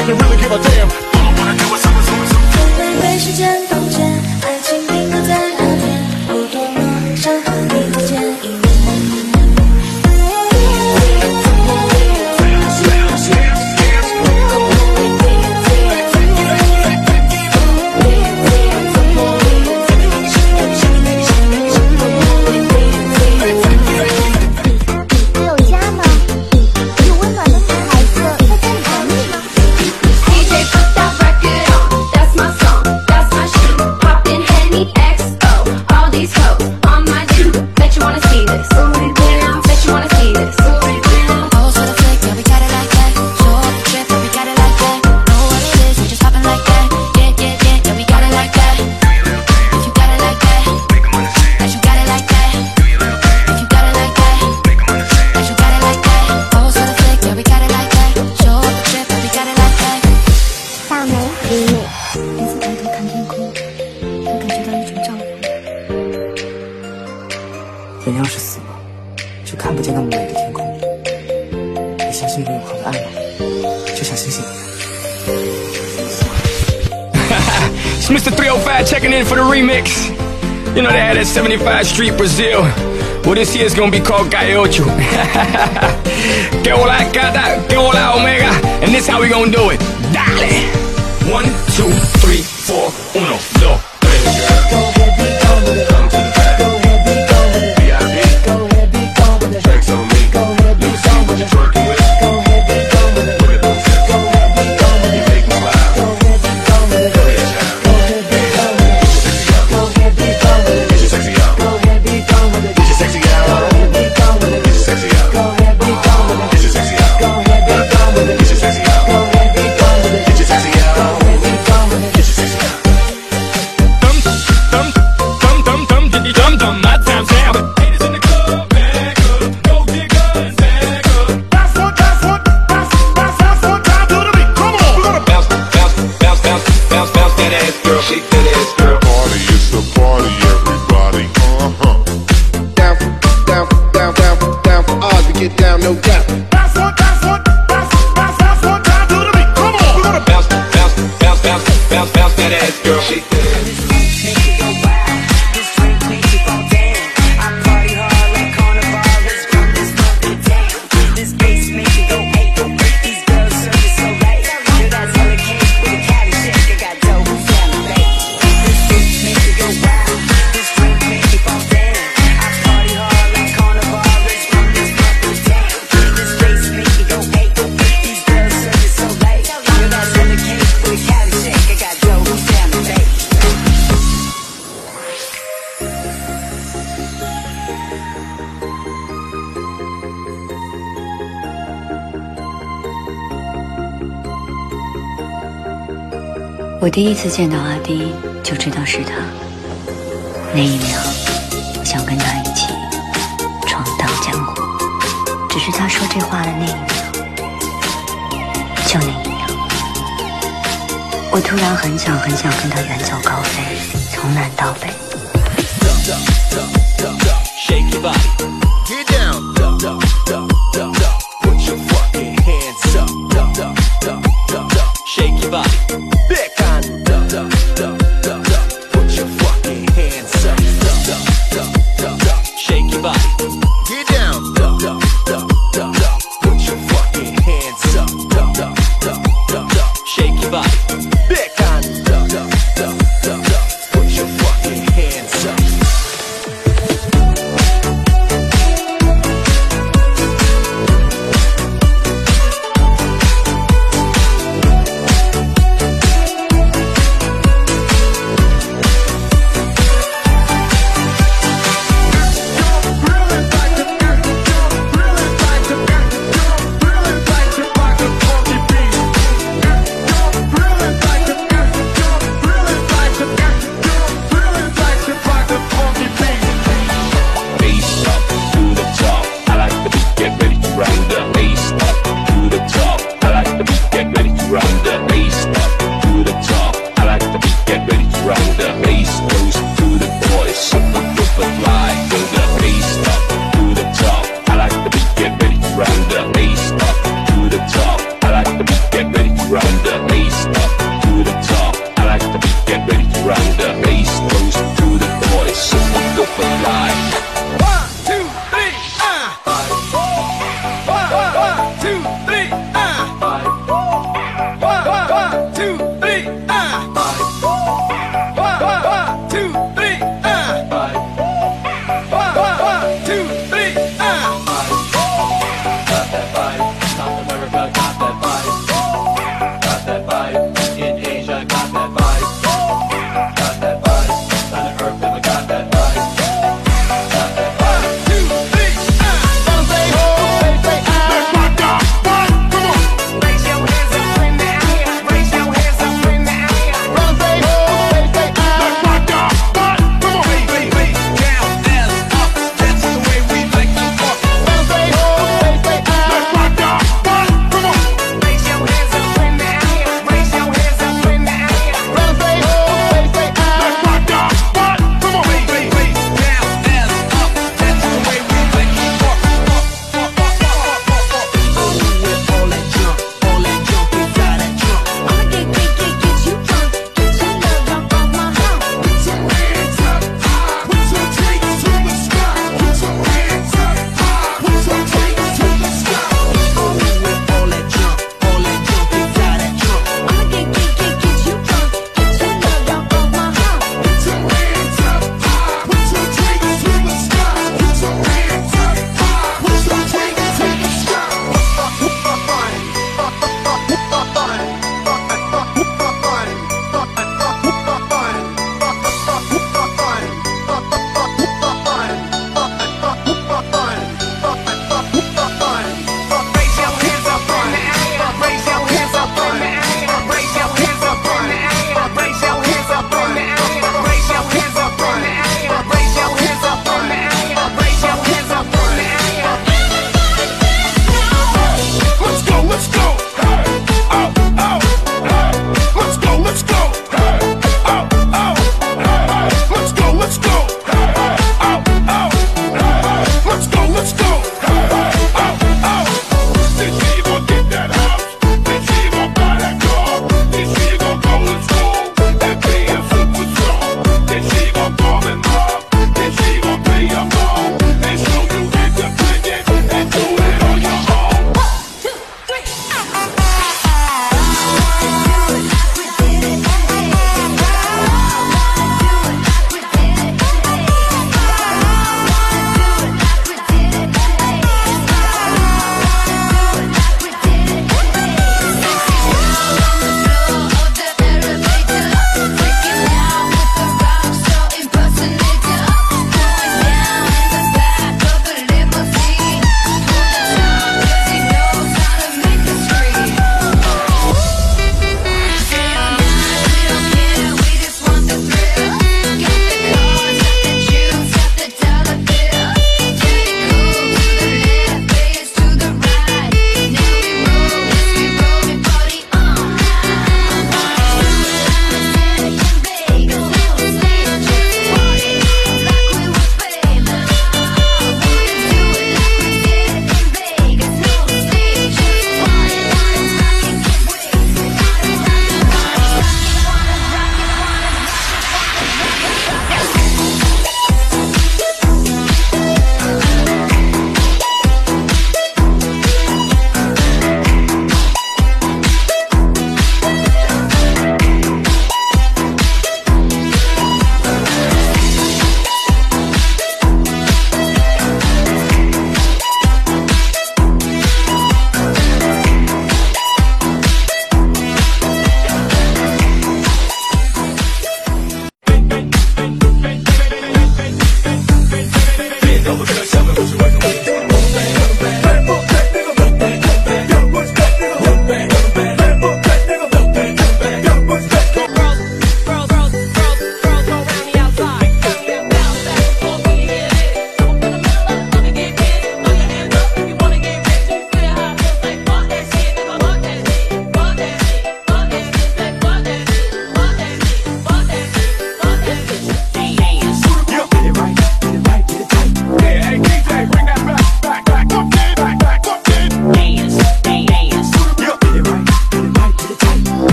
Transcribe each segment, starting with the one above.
I can really give a damn. You know they had that 75 Street Brazil. Well, this year is gonna be called Gaiocho. que hola, gata, que hola, omega. And this how we gonna do it. Dale! One, two, three, four, uno, dos. 我第一次见到阿丁，就知道是他。那一秒，我想跟他一起闯荡江湖。只是他说这话的那一秒，就那一秒，我突然很想很想跟他远走高飞，从南到北。Shake your body. butterfly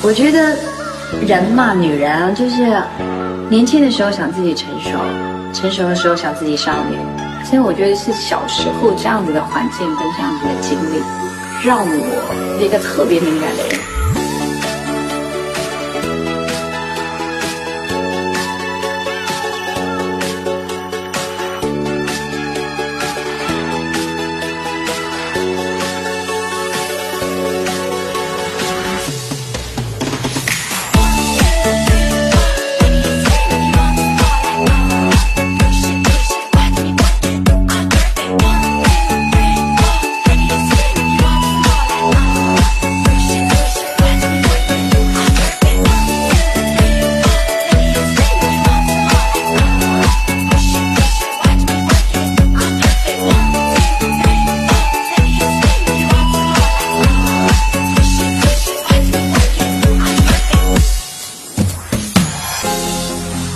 我觉得人嘛，女人啊，就是年轻的时候想自己成熟，成熟的时候想自己少女。所以我觉得是小时候这样子的环境跟这样子的经历，让我是一个特别敏感的人。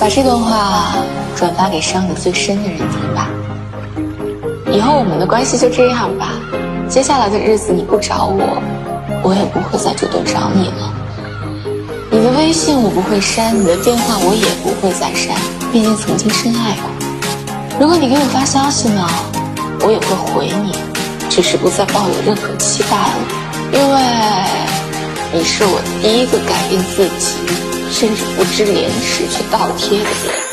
把这段话转发给伤你最深的人听吧。以后我们的关系就这样吧。接下来的日子你不找我，我也不会再主动找你了。你的微信我不会删，你的电话我也不会再删，毕竟曾经深爱过。如果你给我发消息呢，我也会回你，只是不再抱有任何期待了，因为你是我第一个改变自己，甚至不知廉耻去倒贴的人。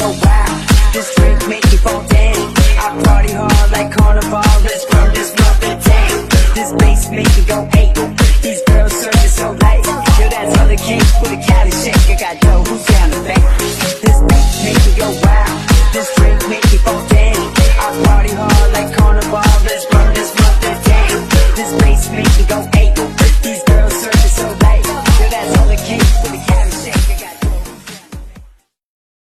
your wow. This drink make you fall down.